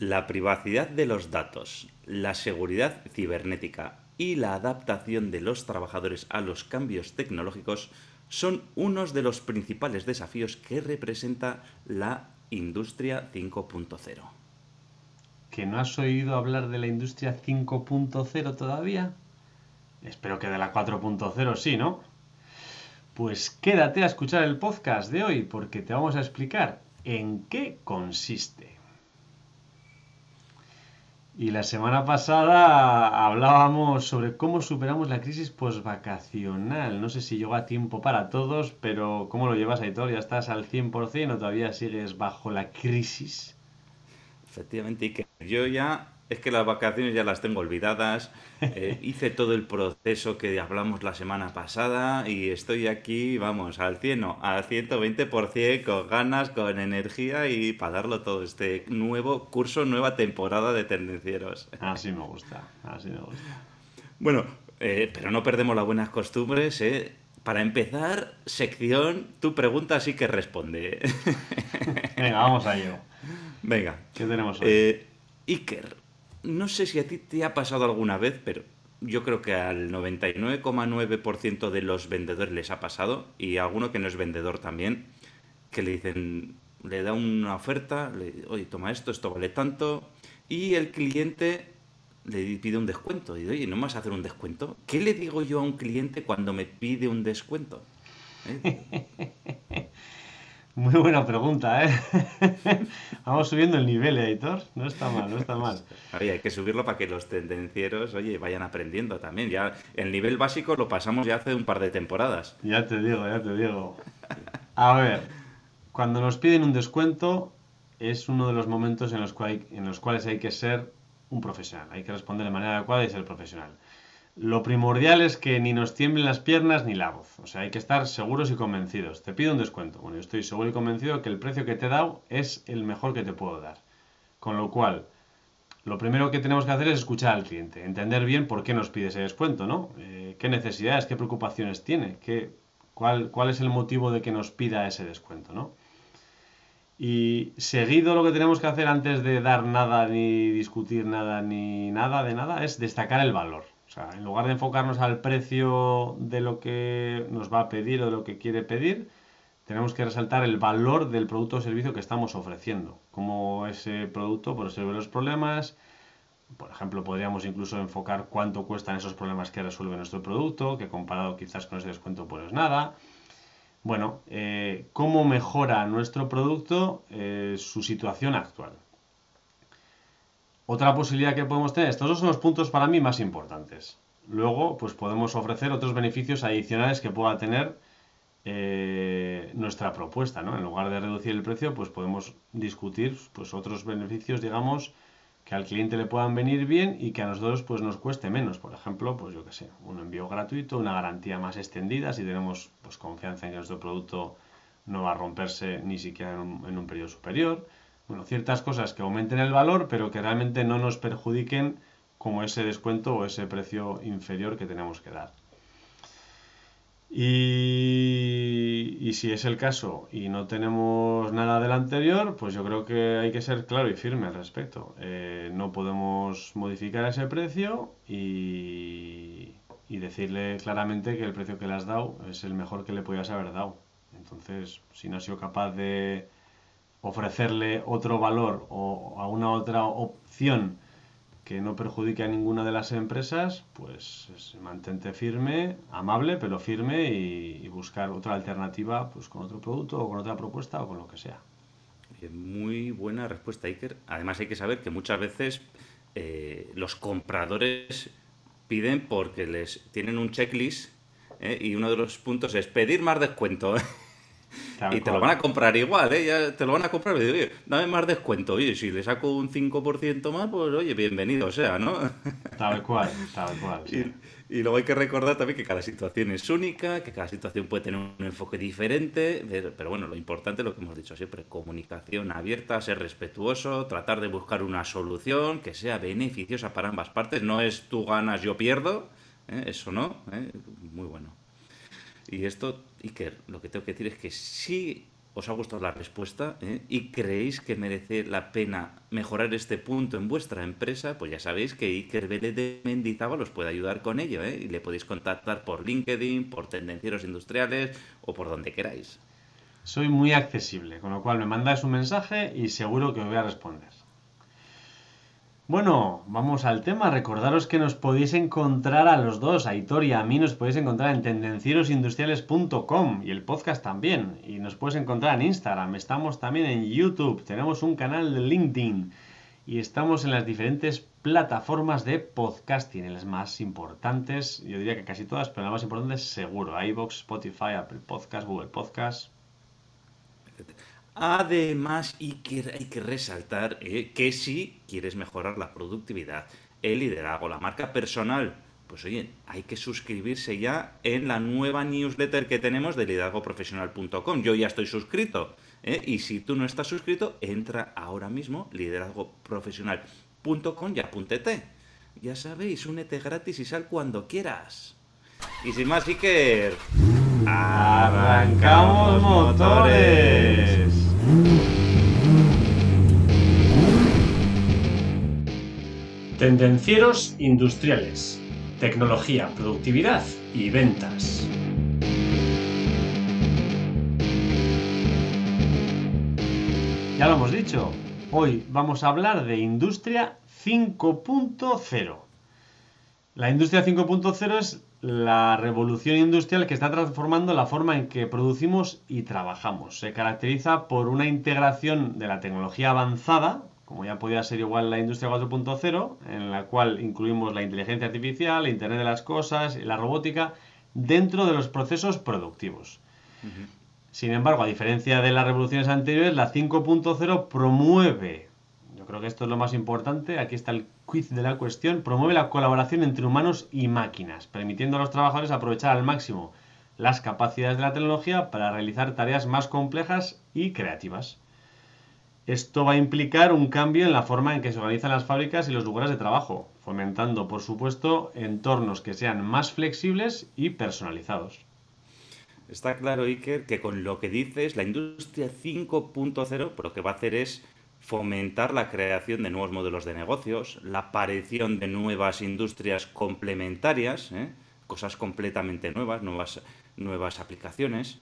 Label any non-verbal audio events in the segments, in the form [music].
La privacidad de los datos, la seguridad cibernética y la adaptación de los trabajadores a los cambios tecnológicos son unos de los principales desafíos que representa la industria 5.0. ¿Que no has oído hablar de la industria 5.0 todavía? Espero que de la 4.0 sí, ¿no? Pues quédate a escuchar el podcast de hoy porque te vamos a explicar en qué consiste. Y la semana pasada hablábamos sobre cómo superamos la crisis postvacacional. No sé si llega tiempo para todos, pero ¿cómo lo llevas, Aitor? ¿Ya estás al 100% o todavía sigues bajo la crisis? Efectivamente, que yo ya es que las vacaciones ya las tengo olvidadas. Eh, [laughs] hice todo el proceso que hablamos la semana pasada y estoy aquí, vamos, al 100, no, al 120%, con ganas, con energía y para darlo todo. Este nuevo curso, nueva temporada de Tendencieros. Así me gusta, así me gusta. Bueno, eh, pero no perdemos las buenas costumbres, ¿eh? Para empezar, sección, tu pregunta sí que responde. [laughs] Venga, vamos a ello. Venga. ¿Qué tenemos hoy? Eh, Iker, no sé si a ti te ha pasado alguna vez, pero yo creo que al 99,9% de los vendedores les ha pasado, y a alguno que no es vendedor también, que le dicen, le da una oferta, le oye, toma esto, esto vale tanto, y el cliente le pide un descuento. Y oye, ¿no me vas a hacer un descuento? ¿Qué le digo yo a un cliente cuando me pide un descuento? ¿Eh? [laughs] Muy buena pregunta, ¿eh? [laughs] Vamos subiendo el nivel, editor. No está mal, no está mal. [laughs] hay que subirlo para que los tendencieros, oye, vayan aprendiendo también. Ya el nivel básico lo pasamos ya hace un par de temporadas. Ya te digo, ya te digo. A ver, cuando nos piden un descuento es uno de los momentos en los, en los cuales hay que ser un profesional. Hay que responder de manera adecuada y ser profesional. Lo primordial es que ni nos tiemblen las piernas ni la voz. O sea, hay que estar seguros y convencidos. Te pido un descuento. Bueno, yo estoy seguro y convencido que el precio que te he dado es el mejor que te puedo dar. Con lo cual, lo primero que tenemos que hacer es escuchar al cliente, entender bien por qué nos pide ese descuento, ¿no? Eh, ¿Qué necesidades, qué preocupaciones tiene? ¿Qué, cuál, ¿Cuál es el motivo de que nos pida ese descuento, ¿no? Y seguido lo que tenemos que hacer antes de dar nada, ni discutir nada, ni nada de nada, es destacar el valor. O sea, en lugar de enfocarnos al precio de lo que nos va a pedir o de lo que quiere pedir, tenemos que resaltar el valor del producto o servicio que estamos ofreciendo. Cómo ese producto pues, resuelve los problemas. Por ejemplo, podríamos incluso enfocar cuánto cuestan esos problemas que resuelve nuestro producto, que comparado quizás con ese descuento pues es nada. Bueno, eh, cómo mejora nuestro producto eh, su situación actual. Otra posibilidad que podemos tener, estos dos son los puntos para mí más importantes. Luego, pues podemos ofrecer otros beneficios adicionales que pueda tener eh, nuestra propuesta, ¿no? En lugar de reducir el precio, pues podemos discutir pues otros beneficios, digamos, que al cliente le puedan venir bien y que a nosotros pues nos cueste menos. Por ejemplo, pues yo qué sé, un envío gratuito, una garantía más extendida si tenemos pues confianza en que nuestro producto no va a romperse ni siquiera en un periodo superior bueno, ciertas cosas que aumenten el valor, pero que realmente no nos perjudiquen como ese descuento o ese precio inferior que tenemos que dar. Y, si es el caso y no tenemos nada del anterior, pues yo creo que hay que ser claro y firme al respecto. Eh, no podemos modificar ese precio y, y, decirle claramente que el precio que le has dado es el mejor que le podías haber dado. Entonces, si no ha sido capaz de, ofrecerle otro valor o a una otra opción que no perjudique a ninguna de las empresas, pues mantente firme, amable, pero firme y, buscar otra alternativa pues con otro producto o con otra propuesta o con lo que sea. Muy buena respuesta, Iker. Además hay que saber que muchas veces eh, los compradores piden porque les tienen un checklist eh, y uno de los puntos es pedir más descuento. Y te lo van a comprar igual, ¿eh? Ya te lo van a comprar y digo, oye, dame más descuento. Oye, si le saco un 5% más, pues oye, bienvenido sea, ¿no? Tal cual, tal cual. [laughs] Y, luego hay que recordar también que cada situación es única, que cada situación puede tener un enfoque diferente, pero bueno, lo importante es lo que hemos dicho siempre, comunicación abierta, ser respetuoso, tratar de buscar una solución que sea beneficiosa para ambas partes. No es tú ganas, yo pierdo, ¿eh? eso no, ¿eh? muy bueno. Y esto, Iker, lo que tengo que decir es que si ¿Os ha gustado la respuesta? ¿eh? ¿Y creéis que merece la pena mejorar este punto en vuestra empresa? Pues ya sabéis que Iker Vélez de Mendizábal os puede ayudar con ello. ¿eh? Y le podéis contactar por LinkedIn, por Tendencieros Industriales o por donde queráis. Soy muy accesible, con lo cual me mandáis un mensaje y seguro que os voy a responder. Bueno, vamos al tema. Recordaros que nos podéis encontrar a los dos, a Hitor y a mí, nos podéis encontrar en tendencierosindustriales.com y el podcast también. Y nos podéis encontrar en Instagram, estamos también en YouTube, tenemos un canal de LinkedIn y estamos en las diferentes plataformas de podcasting, en las más importantes, yo diría que casi todas, pero las más importantes seguro, iVoox, Spotify, Apple Podcast, Google Podcast. Además, hay que resaltar eh, que si quieres mejorar la productividad, el liderazgo, la marca personal, pues oye, hay que suscribirse ya en la nueva newsletter que tenemos de liderazgoprofesional.com. Yo ya estoy suscrito. ¿eh? Y si tú no estás suscrito, entra ahora mismo liderazgoprofesional.com y apúntete. Ya sabéis, únete gratis y sal cuando quieras. Y sin más, Iker, ¡arrancamos motores! Tendencieros industriales, tecnología, productividad y ventas. Ya lo hemos dicho, hoy vamos a hablar de Industria 5.0. La Industria 5.0 es la revolución industrial que está transformando la forma en que producimos y trabajamos. Se caracteriza por una integración de la tecnología avanzada, como ya podía ser igual la industria 4.0, en la cual incluimos la inteligencia artificial, el Internet de las Cosas y la robótica dentro de los procesos productivos. Sin embargo, a diferencia de las revoluciones anteriores, la 5.0 promueve creo que esto es lo más importante, aquí está el quiz de la cuestión, promueve la colaboración entre humanos y máquinas, permitiendo a los trabajadores aprovechar al máximo las capacidades de la tecnología para realizar tareas más complejas y creativas. Esto va a implicar un cambio en la forma en que se organizan las fábricas y los lugares de trabajo, fomentando, por supuesto, entornos que sean más flexibles y personalizados. Está claro, Iker, que con lo que dices, la industria 5.0 lo que va a hacer es fomentar la creación de nuevos modelos de negocios, la aparición de nuevas industrias complementarias, ¿eh? cosas completamente nuevas, nuevas, nuevas aplicaciones.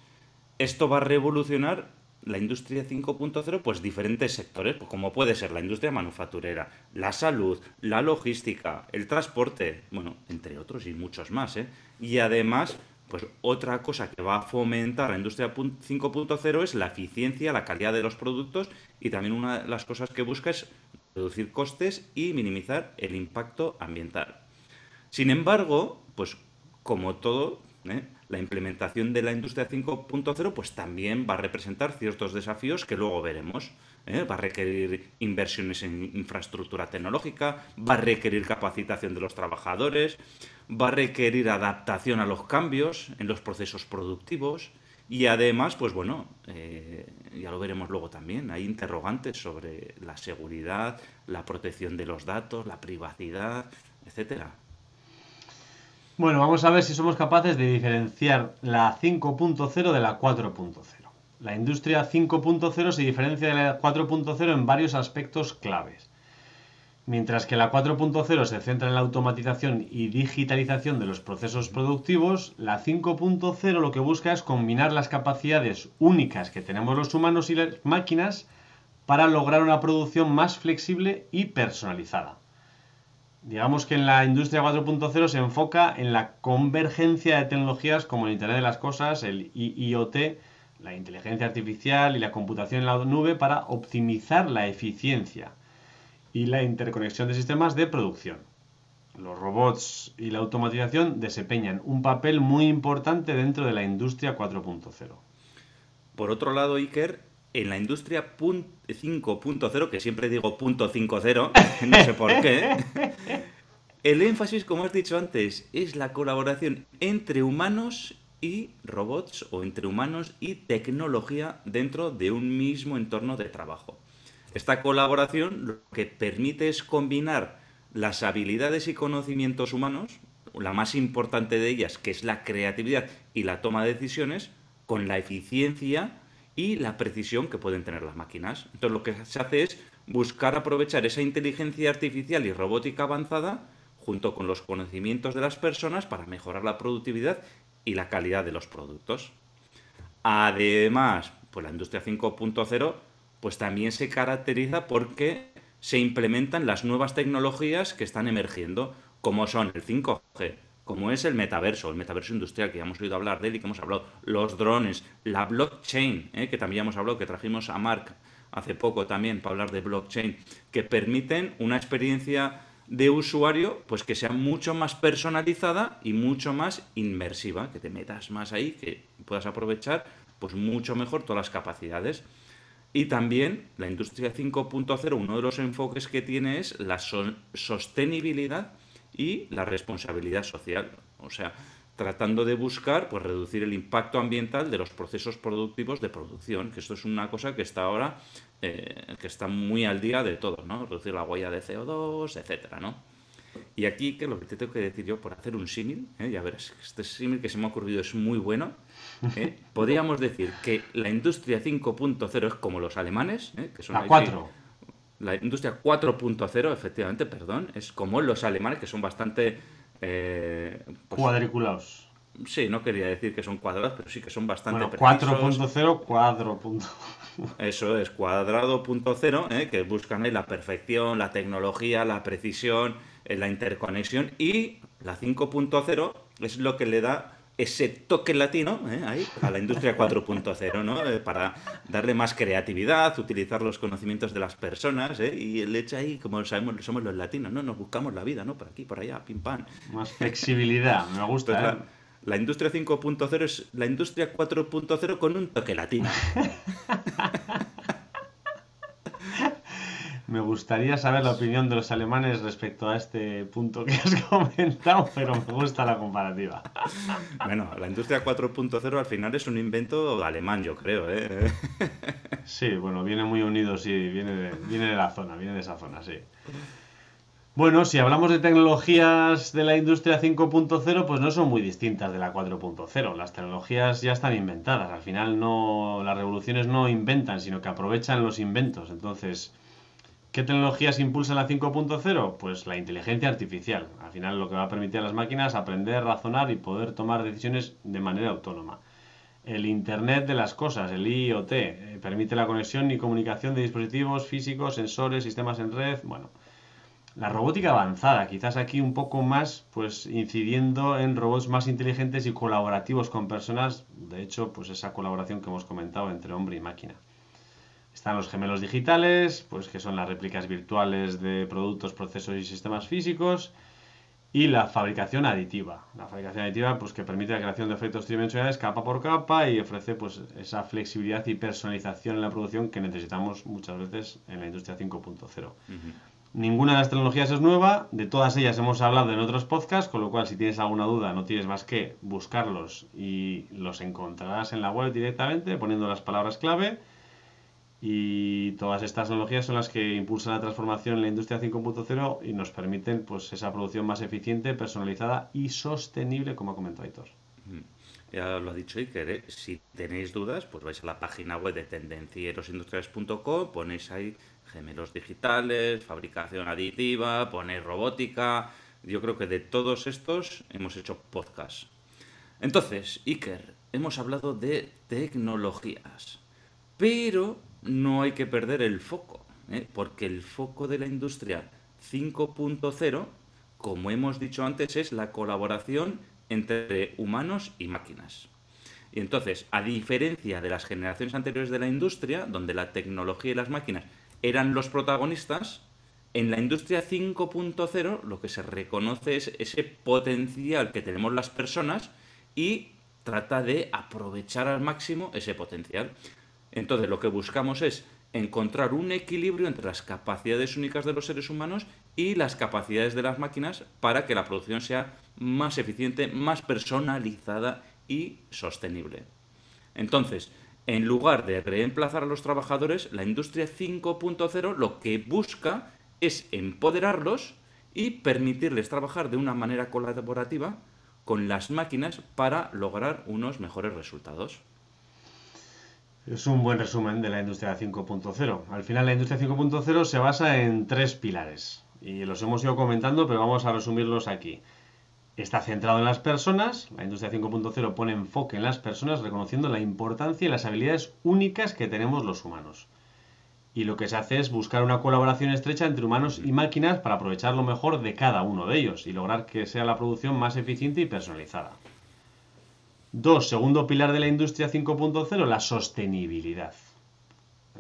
Esto va a revolucionar la industria 5.0, pues diferentes sectores, pues como puede ser la industria manufacturera, la salud, la logística, el transporte, bueno, entre otros y muchos más. ¿eh? Y además, pues otra cosa que va a fomentar la industria 5.0 es la eficiencia, la calidad de los productos y también una de las cosas que busca es reducir costes y minimizar el impacto ambiental. Sin embargo, pues como todo, ¿eh? La implementación de la industria 5.0 pues también va a representar ciertos desafíos que luego veremos. ¿eh? Va a requerir inversiones en infraestructura tecnológica, va a requerir capacitación de los trabajadores, va a requerir adaptación a los cambios en los procesos productivos y además, pues bueno, eh, ya lo veremos luego también, hay interrogantes sobre la seguridad, la protección de los datos, la privacidad, etcétera. Bueno, vamos a ver si somos capaces de diferenciar la 5.0 de la 4.0. La industria 5.0 se diferencia de la 4.0 en varios aspectos claves. Mientras que la 4.0 se centra en la automatización y digitalización de los procesos productivos, la 5.0 lo que busca es combinar las capacidades únicas que tenemos los humanos y las máquinas para lograr una producción más flexible y personalizada. Digamos que en la industria 4.0 se enfoca en la convergencia de tecnologías como el Internet de las Cosas, el IoT, la inteligencia artificial y la computación en la nube para optimizar la eficiencia y la interconexión de sistemas de producción. Los robots y la automatización desempeñan un papel muy importante dentro de la industria 4.0. Por otro lado, Iker, en la industria 5.0, que siempre digo punto .50, [laughs] no sé por qué, el énfasis, como has dicho antes, es la colaboración entre humanos y robots o entre humanos y tecnología dentro de un mismo entorno de trabajo. Esta colaboración lo que permite es combinar las habilidades y conocimientos humanos, la más importante de ellas, que es la creatividad y la toma de decisiones, con la eficiencia y la precisión que pueden tener las máquinas. Entonces lo que se hace es buscar aprovechar esa inteligencia artificial y robótica avanzada junto con los conocimientos de las personas para mejorar la productividad y la calidad de los productos. Además, pues la industria 5.0 pues también se caracteriza porque se implementan las nuevas tecnologías que están emergiendo, como son el 5G, como es el metaverso, el metaverso industrial, que ya hemos oído hablar de él y que hemos hablado, los drones, la blockchain, ¿eh? que también hemos hablado, que trajimos a Mark hace poco también para hablar de blockchain, que permiten una experiencia de usuario pues que sea mucho más personalizada y mucho más inmersiva, que te metas más ahí, que puedas aprovechar pues mucho mejor todas las capacidades. Y también la industria 5.0, uno de los enfoques que tiene es la sostenibilidad y la responsabilidad social. O sea, tratando de buscar pues reducir el impacto ambiental de los procesos productivos de producción, que esto es una cosa que está ahora eh, que está muy al día de todo, ¿no? Reducir la huella de CO2, etcétera, ¿no? Y aquí, que lo que te tengo que decir yo, por hacer un símil, ¿eh? ya verás, este símil que se me ha ocurrido es muy bueno, ¿eh? [laughs] podríamos decir que la industria 5.0 es como los alemanes, ¿eh? que son la 4. La industria 4.0, efectivamente, perdón, es como los alemanes, que son bastante... Eh, pues, Cuadriculados. Sí, no quería decir que son cuadrados, pero sí que son bastante bueno, 4.0, cuadro. [laughs] Eso es, cuadrado.0, ¿eh? que buscan ahí la perfección, la tecnología, la precisión, eh, la interconexión. Y la 5.0 es lo que le da ese toque latino ¿eh? ahí, a la industria 4.0, ¿no? Eh, para darle más creatividad, utilizar los conocimientos de las personas, ¿eh? y el hecho ahí, como sabemos, somos los latinos, ¿no? Nos buscamos la vida, ¿no? Por aquí, por allá, pim pam. Más flexibilidad, me gusta. Pues la industria 5.0 es la industria 4.0 con un toque latino. [laughs] Me gustaría saber la opinión de los alemanes respecto a este punto que has [laughs] comentado, pero me gusta la comparativa. Bueno, la industria 4.0 al final es un invento alemán, yo creo. ¿eh? Sí, bueno, viene muy unido, sí, viene de, viene de la zona, viene de esa zona, sí. Bueno, si hablamos de tecnologías de la industria 5.0, pues no son muy distintas de la 4.0. Las tecnologías ya están inventadas. Al final no, las revoluciones no inventan, sino que aprovechan los inventos. Entonces, ¿qué tecnologías impulsan la 5.0? Pues la inteligencia artificial. Al final lo que va a permitir a las máquinas aprender, razonar y poder tomar decisiones de manera autónoma. El Internet de las Cosas, el IoT, eh, permite la conexión y comunicación de dispositivos físicos, sensores, sistemas en red. Bueno, la robótica avanzada, quizás aquí un poco más, pues incidiendo en robots más inteligentes y colaborativos con personas, de hecho, pues esa colaboración que hemos comentado entre hombre y máquina. Están los gemelos digitales, pues que son las réplicas virtuales de productos, procesos y sistemas físicos, y la fabricación aditiva. La fabricación aditiva, pues que permite la creación de efectos tridimensionales capa por capa y ofrece pues esa flexibilidad y personalización en la producción que necesitamos muchas veces en la industria 5.0. Ninguna de las tecnologías es nueva, de todas ellas hemos hablado en otros podcasts, con lo cual si tienes alguna duda no tienes más que buscarlos y los encontrarás en la web directamente poniendo las palabras clave. Y todas estas tecnologías son las que impulsan la transformación en la industria 5.0 y nos permiten pues esa producción más eficiente, personalizada y sostenible, como ha comentado Aitor. Ya lo ha dicho Iker, ¿eh? si tenéis dudas, pues vais a la página web de tendencierosindustriales.com, ponéis ahí gemelos digitales, fabricación aditiva, poner robótica. Yo creo que de todos estos hemos hecho podcast. Entonces, Iker, hemos hablado de tecnologías, pero no hay que perder el foco, ¿eh? porque el foco de la industria 5.0, como hemos dicho antes, es la colaboración entre humanos y máquinas. Y entonces, a diferencia de las generaciones anteriores de la industria, donde la tecnología y las máquinas eran los protagonistas, en la industria 5.0 lo que se reconoce es ese potencial que tenemos las personas y trata de aprovechar al máximo ese potencial. Entonces lo que buscamos es encontrar un equilibrio entre las capacidades únicas de los seres humanos y las capacidades de las máquinas para que la producción sea más eficiente, más personalizada y sostenible. Entonces, en lugar de reemplazar a los trabajadores, la industria 5.0 lo que busca es empoderarlos y permitirles trabajar de una manera colaborativa con las máquinas para lograr unos mejores resultados. Es un buen resumen de la industria 5.0. Al final la industria 5.0 se basa en tres pilares y los hemos ido comentando, pero vamos a resumirlos aquí. Está centrado en las personas, la industria 5.0 pone enfoque en las personas reconociendo la importancia y las habilidades únicas que tenemos los humanos. Y lo que se hace es buscar una colaboración estrecha entre humanos y máquinas para aprovechar lo mejor de cada uno de ellos y lograr que sea la producción más eficiente y personalizada. Dos, segundo pilar de la industria 5.0, la sostenibilidad.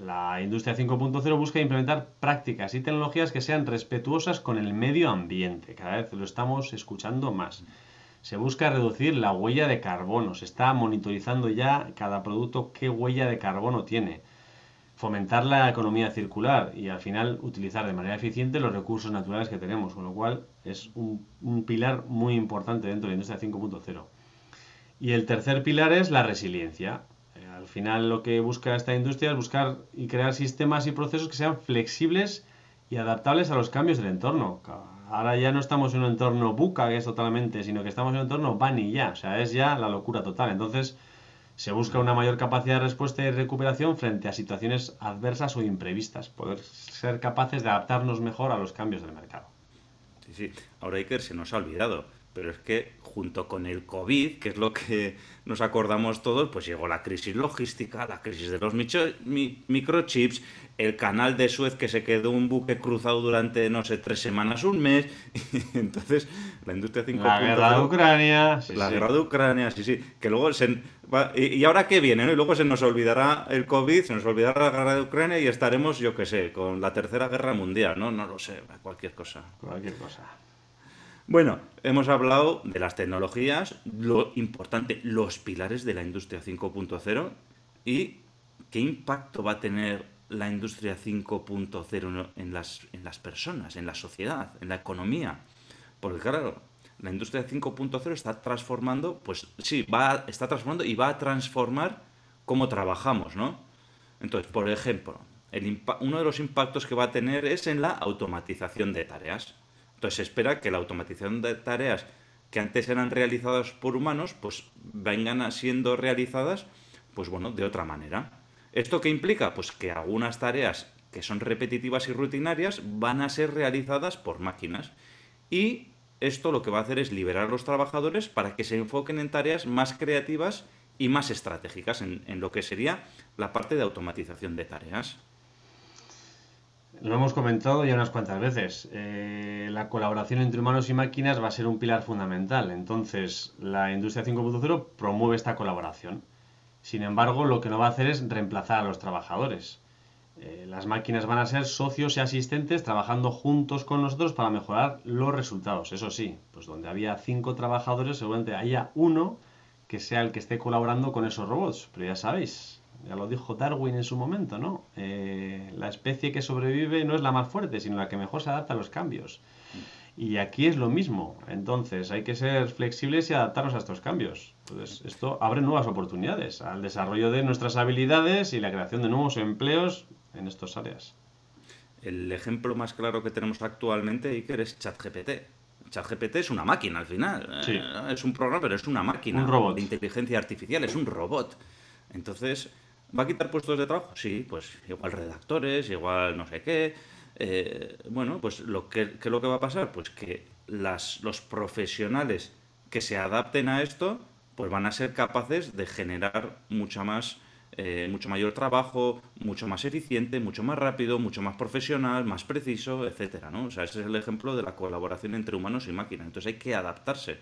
La industria 5.0 busca implementar prácticas y tecnologías que sean respetuosas con el medio ambiente. Cada vez lo estamos escuchando más. Se busca reducir la huella de carbono. Se está monitorizando ya cada producto qué huella de carbono tiene. Fomentar la economía circular y al final utilizar de manera eficiente los recursos naturales que tenemos. Con lo cual es un, un pilar muy importante dentro de la industria 5.0. Y el tercer pilar es la resiliencia al final lo que busca esta industria es buscar y crear sistemas y procesos que sean flexibles y adaptables a los cambios del entorno. Ahora ya no estamos en un entorno buca, que es totalmente, sino que estamos en un entorno bunny ya, o sea, es ya la locura total. Entonces, se busca una mayor capacidad de respuesta y recuperación frente a situaciones adversas o imprevistas, poder ser capaces de adaptarnos mejor a los cambios del mercado. Sí, sí, ahora Iker se nos ha olvidado, pero es que junto con el COVID, que es lo que nos acordamos todos, pues llegó la crisis logística, la crisis de los microchips, el canal de Suez que se quedó un buque cruzado durante, no sé, tres semanas, un mes. [laughs] Entonces, la industria 5.0... La guerra de Ucrania. la guerra de Ucrania, sí, sí. Que luego se... ¿Y ahora qué viene? Y luego se nos olvidará el COVID, se nos olvidará la guerra de Ucrania y estaremos, yo qué sé, con la tercera guerra mundial, ¿no? No lo sé, cualquier cosa. Cualquier cosa. Bueno, hemos hablado de las tecnologías, lo importante, los pilares de la industria 5.0 y qué impacto va a tener la industria 5.0 en las, en las personas, en la sociedad, en la economía. Porque claro, la industria 5.0 está transformando, pues sí, va, está transformando y va a transformar cómo trabajamos, ¿no? Entonces, por ejemplo, uno de los impactos que va a tener es en la automatización de tareas. Entonces se espera que la automatización de tareas que antes eran realizadas por humanos, pues vengan siendo realizadas, pues bueno, de otra manera. ¿Esto qué implica? Pues que algunas tareas que son repetitivas y rutinarias van a ser realizadas por máquinas. Y esto lo que va a hacer es liberar a los trabajadores para que se enfoquen en tareas más creativas y más estratégicas, en, en lo que sería la parte de automatización de tareas. Lo hemos comentado ya unas cuantas veces. Eh, la colaboración entre humanos y máquinas va a ser un pilar fundamental. Entonces, la industria 5.0 promueve esta colaboración. Sin embargo, lo que no va a hacer es reemplazar a los trabajadores. Eh, las máquinas van a ser socios y asistentes trabajando juntos con nosotros para mejorar los resultados. Eso sí, pues donde había cinco trabajadores, seguramente haya uno que sea el que esté colaborando con esos robots. Pero ya sabéis, ya lo dijo Darwin en su momento, ¿no? Eh, la especie que sobrevive no es la más fuerte, sino la que mejor se adapta a los cambios. Y aquí es lo mismo. Entonces hay que ser flexibles y adaptarnos a estos cambios. Entonces esto abre nuevas oportunidades al desarrollo de nuestras habilidades y la creación de nuevos empleos en estas áreas. El ejemplo más claro que tenemos actualmente, Iker, es ChatGPT. ChatGPT es una máquina al final. Eh, es un programa, pero es una máquina. Un robot. De inteligencia artificial, es un robot. Entonces, ¿Va a quitar puestos de trabajo? Sí, pues igual redactores, igual no sé qué. Eh, bueno, pues lo que, lo que va a pasar, pues que las, los profesionales que se adapten a esto, pues van a ser capaces de generar mucha más, eh, mucho mayor trabajo, mucho más eficiente, mucho más rápido, mucho más profesional, más preciso, etcétera, ¿no? O sea, ese es el ejemplo de la colaboración entre humanos y máquinas. Entonces hay que adaptarse.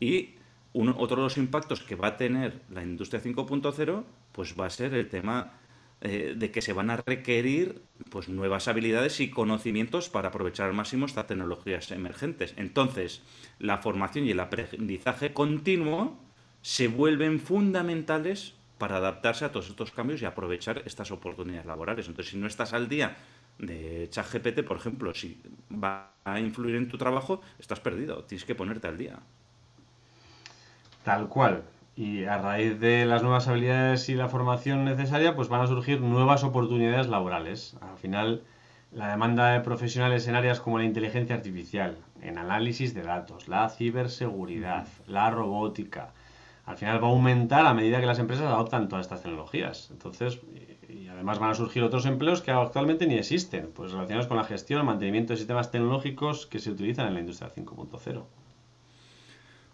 Y otro de los impactos que va a tener la industria 5.0 pues va a ser el tema eh, de que se van a requerir pues nuevas habilidades y conocimientos para aprovechar al máximo estas tecnologías emergentes. Entonces, la formación y el aprendizaje continuo se vuelven fundamentales para adaptarse a todos estos cambios y aprovechar estas oportunidades laborales. Entonces, si no estás al día de ChatGPT, por ejemplo, si va a influir en tu trabajo, estás perdido, tienes que ponerte al día. Tal cual. Y a raíz de las nuevas habilidades y la formación necesaria, pues van a surgir nuevas oportunidades laborales. Al final, la demanda de profesionales en áreas como la inteligencia artificial, en análisis de datos, la ciberseguridad, la robótica, al final va a aumentar a medida que las empresas adoptan todas estas tecnologías. Entonces, y además van a surgir otros empleos que actualmente ni existen, pues relacionados con la gestión, el mantenimiento de sistemas tecnológicos que se utilizan en la industria 5.0.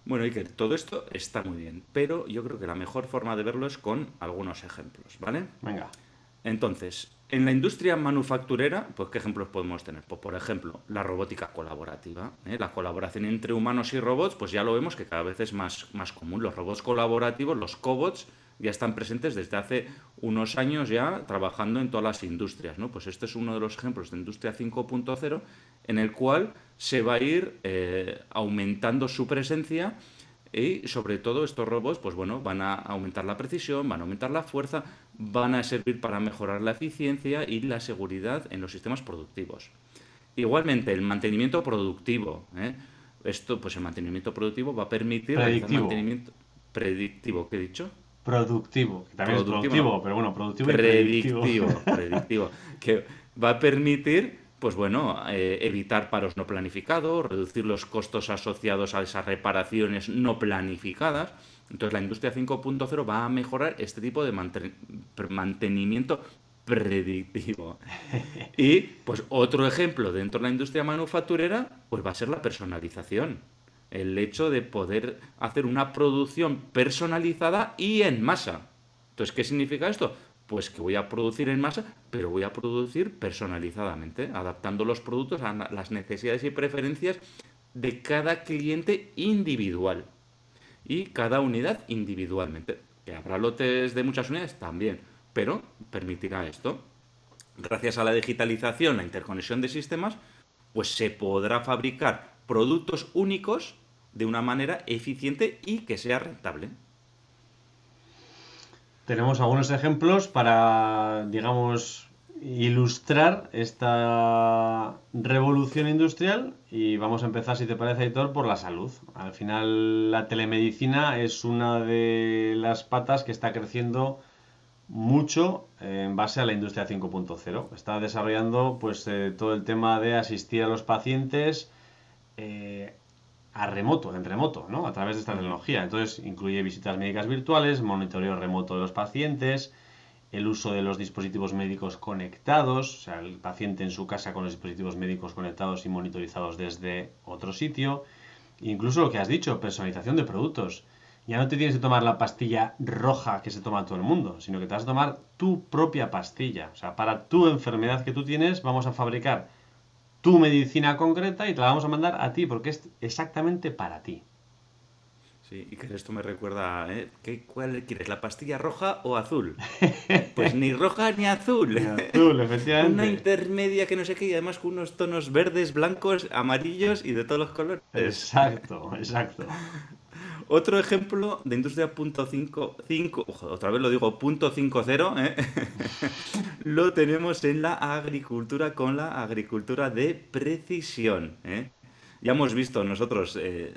Bueno, Iker, todo esto está muy bien, pero yo creo que la mejor forma de verlo es con algunos ejemplos, ¿vale? Venga. Entonces, en la industria manufacturera, pues ¿qué ejemplos podemos tener? Pues por ejemplo, la robótica colaborativa. ¿eh? La colaboración entre humanos y robots, pues ya lo vemos que cada vez es más, más común. Los robots colaborativos, los cobots, ya están presentes desde hace unos años ya trabajando en todas las industrias. ¿no? Pues este es uno de los ejemplos de Industria 5.0 en el cual se va a ir eh, aumentando su presencia y sobre todo estos robots pues bueno, van a aumentar la precisión, van a aumentar la fuerza, van a servir para mejorar la eficiencia y la seguridad en los sistemas productivos. Igualmente, el mantenimiento productivo. ¿eh? Esto, pues el mantenimiento productivo va a permitir el mantenimiento predictivo, ¿qué he dicho? Productivo, que también es productivo, pero bueno, productivo y predictivo. [laughs] Predictivo, que va a permitir, pues bueno, eh, evitar paros no planificados, reducir los costos asociados a esas reparaciones no planificadas. Entonces la industria 5.0 va a mejorar este tipo de mantenimiento predictivo. [laughs] Y pues otro ejemplo dentro de la industria manufacturera, pues va a ser la personalización el hecho de poder hacer una producción personalizada y en masa. Entonces, ¿qué significa esto? Pues que voy a producir en masa, pero voy a producir personalizadamente, adaptando los productos a las necesidades y preferencias de cada cliente individual y cada unidad individualmente. Que habrá lotes de muchas unidades también, pero permitirá esto. Gracias a la digitalización, la interconexión de sistemas, pues se podrá fabricar productos únicos de una manera eficiente y que sea rentable. Tenemos algunos ejemplos para, digamos, ilustrar esta revolución industrial y vamos a empezar, si te parece, Editor, por la salud. Al final, la telemedicina es una de las patas que está creciendo mucho en base a la industria 5.0. Está desarrollando pues eh, todo el tema de asistir a los pacientes eh, a remoto, en remoto, ¿no? A través de esta tecnología. Entonces, incluye visitas médicas virtuales, monitoreo remoto de los pacientes, el uso de los dispositivos médicos conectados, o sea, el paciente en su casa con los dispositivos médicos conectados y monitorizados desde otro sitio. Incluso lo que has dicho, personalización de productos. Ya no te tienes que tomar la pastilla roja que se toma todo el mundo, sino que te vas a tomar tu propia pastilla. O sea, para tu enfermedad que tú tienes, vamos a fabricar tu medicina concreta y te la vamos a mandar a ti, porque es exactamente para ti. Sí, y que esto me recuerda, ¿eh? ¿Qué, ¿cuál quieres, la pastilla roja o azul? [laughs] Pues ni roja ni azul. Ni [laughs] azul, efectivamente. Una intermedia que no sé qué, y además con unos tonos verdes, blancos, amarillos y de todos los colores. Exacto, exacto. Otro ejemplo de industria punto otra vez lo digo, punto ¿eh? [laughs] lo tenemos en la agricultura con la agricultura de precisión. ¿eh? Ya hemos visto nosotros eh,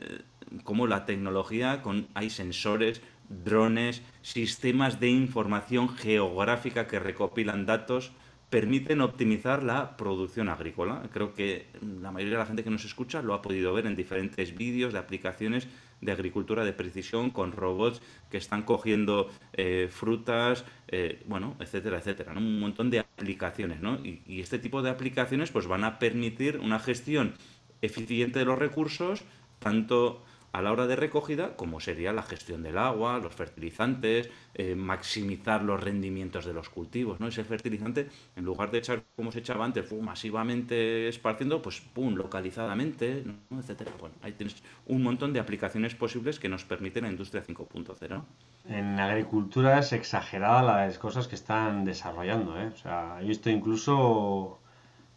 cómo la tecnología, con, hay sensores, drones, sistemas de información geográfica que recopilan datos, permiten optimizar la producción agrícola. Creo que la mayoría de la gente que nos escucha lo ha podido ver en diferentes vídeos de aplicaciones de agricultura de precisión con robots que están cogiendo eh, frutas, eh, bueno, etcétera, etcétera. Un montón de aplicaciones, ¿no? Y, y, este tipo de aplicaciones pues van a permitir una gestión eficiente de los recursos, tanto a la hora de recogida, como sería la gestión del agua, los fertilizantes, eh, maximizar los rendimientos de los cultivos, ¿no? Ese fertilizante, en lugar de echar como se echaba antes, masivamente esparciendo, pues pum, localizadamente, ¿no? etcétera. Bueno, ahí tienes un montón de aplicaciones posibles que nos permiten la industria 5.0. En agricultura es exagerada las cosas que están desarrollando, ¿eh? O sea, he visto incluso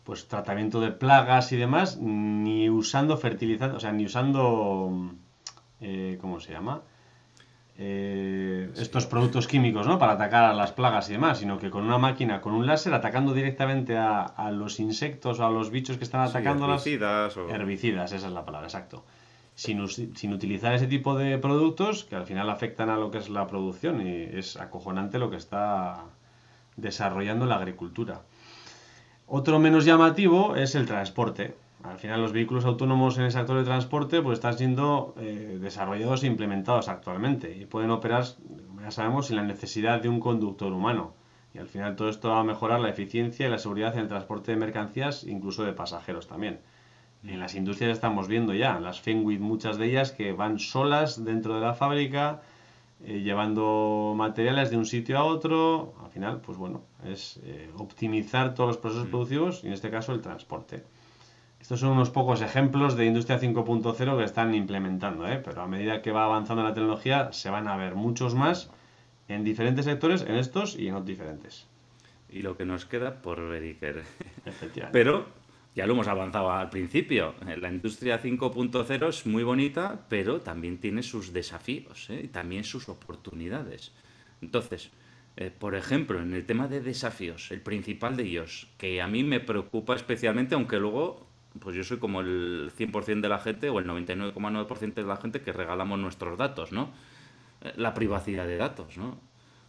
pues tratamiento de plagas y demás, ni usando fertilizantes, o sea, ni usando eh, ¿cómo se llama? Eh, estos productos químicos, ¿no? Para atacar a las plagas y demás, sino que con una máquina, con un láser, atacando directamente a, los insectos o a los bichos que están atacando herbicidas las... Herbicidas, esa es la palabra, exacto. Sin, sin, utilizar ese tipo de productos que al final afectan a lo que es la producción y es acojonante lo que está desarrollando la agricultura. Otro menos llamativo es el transporte Al final los vehículos autónomos en el sector de transporte pues están siendo eh, desarrollados e implementados actualmente y pueden operar, ya sabemos, sin la necesidad de un conductor humano. Y al final todo esto va a mejorar la eficiencia y la seguridad en el transporte de mercancías, incluso de pasajeros también. En las industrias estamos viendo ya, las Fenwid, muchas de ellas que van solas dentro de la fábrica, eh, llevando materiales de un sitio a otro. Al final, pues bueno, es eh, optimizar todos los procesos mm. productivos y en este caso el transporte. Estos son unos pocos ejemplos de Industria 5.0 que están implementando, ¿eh? pero a medida que va avanzando la tecnología se van a ver muchos más en diferentes sectores, en estos y en otros diferentes. Y lo que nos queda por ver, Iker. Pero ya lo hemos avanzado al principio. La industria 5.0 es muy bonita, pero también tiene sus desafíos ¿eh? y también sus oportunidades. Entonces, eh, por ejemplo, en el tema de desafíos, el principal de ellos, que a mí me preocupa especialmente, aunque luego, pues yo soy como el 100% de la gente o el 99,9% de la gente que regalamos nuestros datos, ¿no? Eh, la privacidad de datos, ¿no?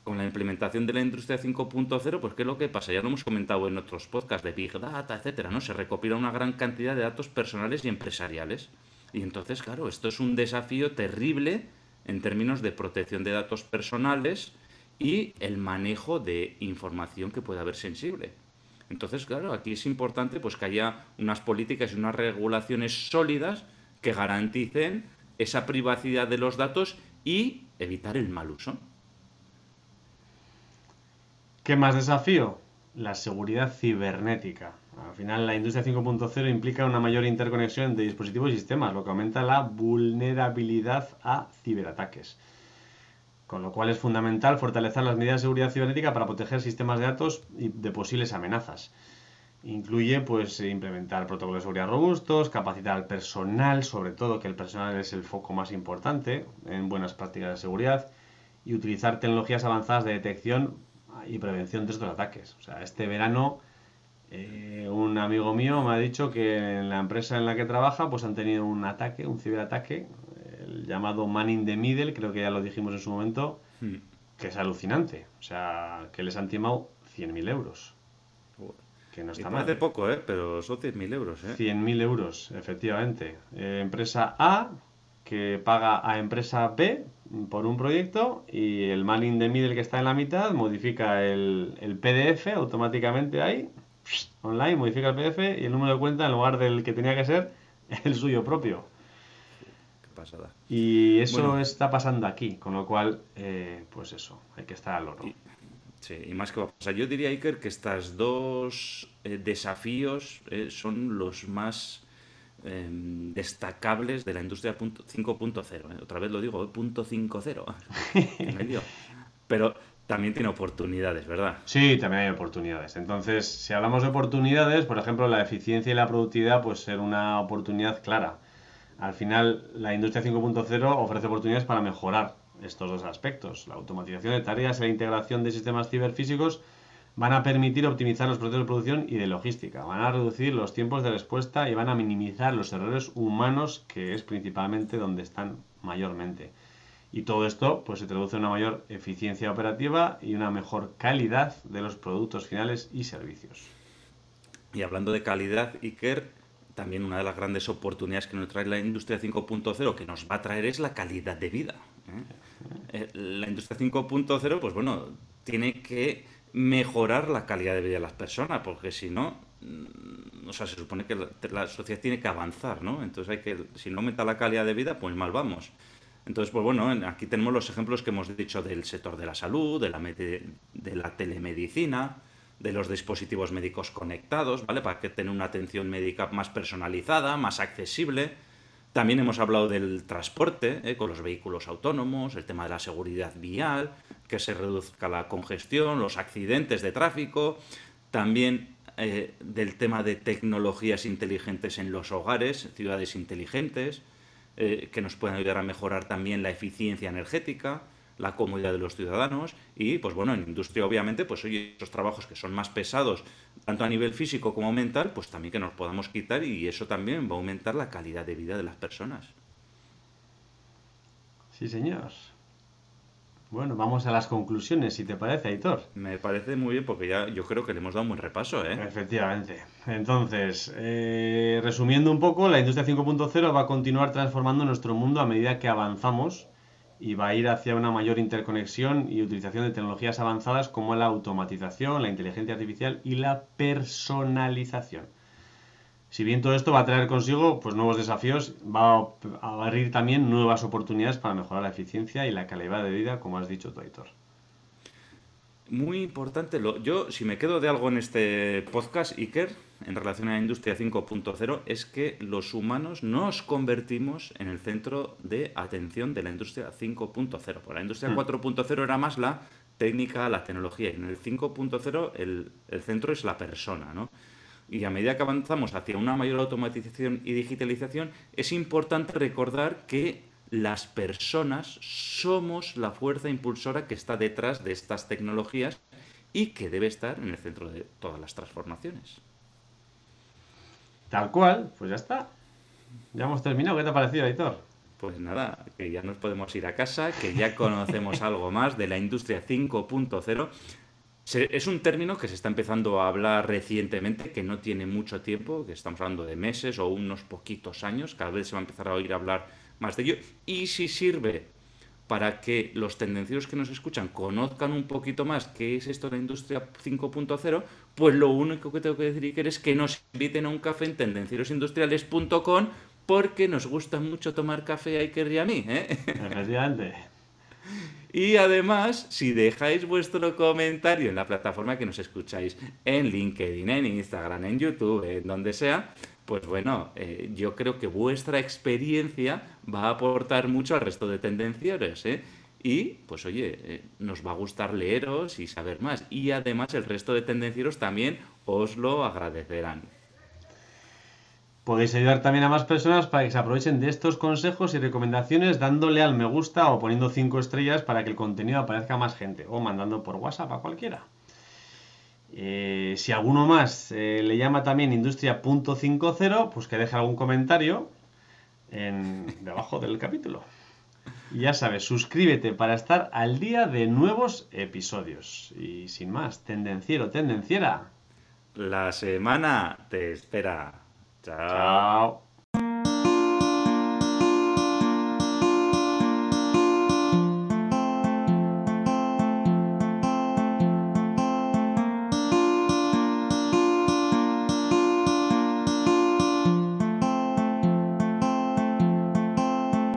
con la implementación de la industria 5.0, pues ¿qué es lo que pasa? Ya lo hemos comentado en otros podcasts de Big Data, etcétera, ¿no? Se recopila una gran cantidad de datos personales y empresariales. Y entonces, claro, esto es un desafío terrible en términos de protección de datos personales y el manejo de información que pueda haber sensible. Entonces, claro, aquí es importante pues que haya unas políticas y unas regulaciones sólidas que garanticen esa privacidad de los datos y evitar el mal uso. ¿Qué más desafío? La seguridad cibernética. Al final, la industria 5.0 implica una mayor interconexión de dispositivos y sistemas, lo que aumenta la vulnerabilidad a ciberataques. Con lo cual es fundamental fortalecer las medidas de seguridad cibernética para proteger sistemas de datos y de posibles amenazas. Incluye pues implementar protocolos de seguridad robustos, capacitar al personal, sobre todo que el personal es el foco más importante en buenas prácticas de seguridad y utilizar tecnologías avanzadas de detección y prevención de estos ataques. O sea, este verano eh, un amigo mío me ha dicho que en la empresa en la que trabaja pues han tenido un ataque, un ciberataque, el llamado Man in the Middle, creo que ya lo dijimos en su momento, hmm. que es alucinante. O sea, que les han timado 100.000 euros. Que no está mal. Hace poco, ¿eh? Pero son 100.000 euros, ¿eh? 100.000 euros, efectivamente. Eh, empresa A que paga a empresa B por un proyecto y el man in the middle que está en la mitad modifica el, PDF automáticamente ahí, online, modifica el PDF y el número de cuenta en lugar del que tenía que ser [laughs] el suyo propio. Pasada. Y eso está pasando aquí, con lo cual, eh, pues eso, hay que estar al oro. sí, y más que va a pasar. Yo diría, Iker, que estos dos eh, desafíos eh, son los más Em, destacables de la industria 5.0. ¿eh? Otra vez lo digo, punto 5.0. [laughs] Pero también tiene oportunidades, ¿verdad? Sí, también hay oportunidades. Entonces, si hablamos de oportunidades, por ejemplo, la eficiencia y la productividad, pues ser una oportunidad clara. Al final, la industria 5.0 ofrece oportunidades para mejorar estos dos aspectos, la automatización de tareas y la integración de sistemas ciberfísicos van a permitir optimizar los procesos de producción y de logística, van a reducir los tiempos de respuesta y van a minimizar los errores humanos, que es principalmente donde están mayormente. Y todo esto pues, se traduce en una mayor eficiencia operativa y una mejor calidad de los productos finales y servicios. Y hablando de calidad, Iker, también una de las grandes oportunidades que nos trae la industria 5.0, que nos va a traer es la calidad de vida. ¿eh? Eh, la industria 5.0, pues bueno, tiene que mejorar la calidad de vida de las personas, porque si no, mm, o sea, se supone que la, sociedad tiene que avanzar, ¿no? Entonces hay que, si no aumenta la calidad de vida, pues mal vamos. Entonces, pues bueno, aquí tenemos los ejemplos que hemos dicho del sector de la salud, de la, de la telemedicina, de los dispositivos médicos conectados, ¿vale? Para que tenga una atención médica más personalizada, más accesible. También hemos hablado del transporte, ¿eh? con los vehículos autónomos, el tema de la seguridad vial, que se reduzca la congestión, los accidentes de tráfico, también eh, del tema de tecnologías inteligentes en los hogares, ciudades inteligentes, eh, que nos pueden ayudar a mejorar también la eficiencia energética, la comodidad de los ciudadanos y, pues bueno, en industria obviamente, pues oye, esos trabajos que son más pesados, tanto a nivel físico como mental, pues también que nos podamos quitar y eso también va a aumentar la calidad de vida de las personas. Sí, señor. Bueno, vamos a las conclusiones, si te parece, Aitor. Me parece muy bien porque ya yo creo que le hemos dado un buen repaso, ¿eh? Efectivamente. Entonces, eh, resumiendo un poco, la industria 5.0 va a continuar transformando nuestro mundo a medida que avanzamos y va a ir hacia una mayor interconexión y utilización de tecnologías avanzadas como la automatización, la inteligencia artificial y la personalización. Si bien todo esto va a traer consigo pues, nuevos desafíos, va a abrir también nuevas oportunidades para mejorar la eficiencia y la calidad de vida, como has dicho tú, Aitor. Muy importante, lo, yo si me quedo de algo en este podcast, Iker, en relación a la industria 5.0, es que los humanos nos convertimos en el centro de atención de la industria 5.0. Por la industria 4.0 hmm. era más la técnica, la tecnología, y en el 5.0 el, el centro es la persona, ¿no? y a medida que avanzamos hacia una mayor automatización y digitalización, es importante recordar que las personas somos la fuerza impulsora que está detrás de estas tecnologías y que debe estar en el centro de todas las transformaciones. Tal cual, pues ya está. Ya hemos terminado. ¿Qué te ha parecido, Aitor? Pues nada, que ya nos podemos ir a casa, que ya conocemos [laughs] algo más de la industria 5.0 es un término que se está empezando a hablar recientemente, que no tiene mucho tiempo, que estamos hablando de meses o unos poquitos años, cada vez se va a empezar a oír hablar más de ello. Y si sirve para que los tendencieros que nos escuchan conozcan un poquito más qué es esto de la industria 5.0, pues lo único que tengo que decir Iker, es que nos inviten a un café en tendencierosindustriales.com porque nos gusta mucho tomar café a Iker y a mí. ¿eh? Efectivamente. Y además, si dejáis vuestro comentario en la plataforma que nos escucháis, en LinkedIn, en Instagram, en YouTube, en donde sea, pues bueno, eh, yo creo que vuestra experiencia va a aportar mucho al resto de tendenciores, ¿eh? Y, pues oye, eh, nos va a gustar leeros y saber más. Y además el resto de tendencieros también os lo agradecerán. Podéis ayudar también a más personas para que se aprovechen de estos consejos y recomendaciones dándole al me gusta o poniendo 5 estrellas para que el contenido aparezca a más gente o mandando por WhatsApp a cualquiera. Eh, si alguno más eh, le llama también Industria.50, pues que deje algún comentario en, debajo del capítulo. Y ya sabes, suscríbete para estar al día de nuevos episodios. Y sin más, tendenciero, tendenciera. La semana te espera. Chao. Chao.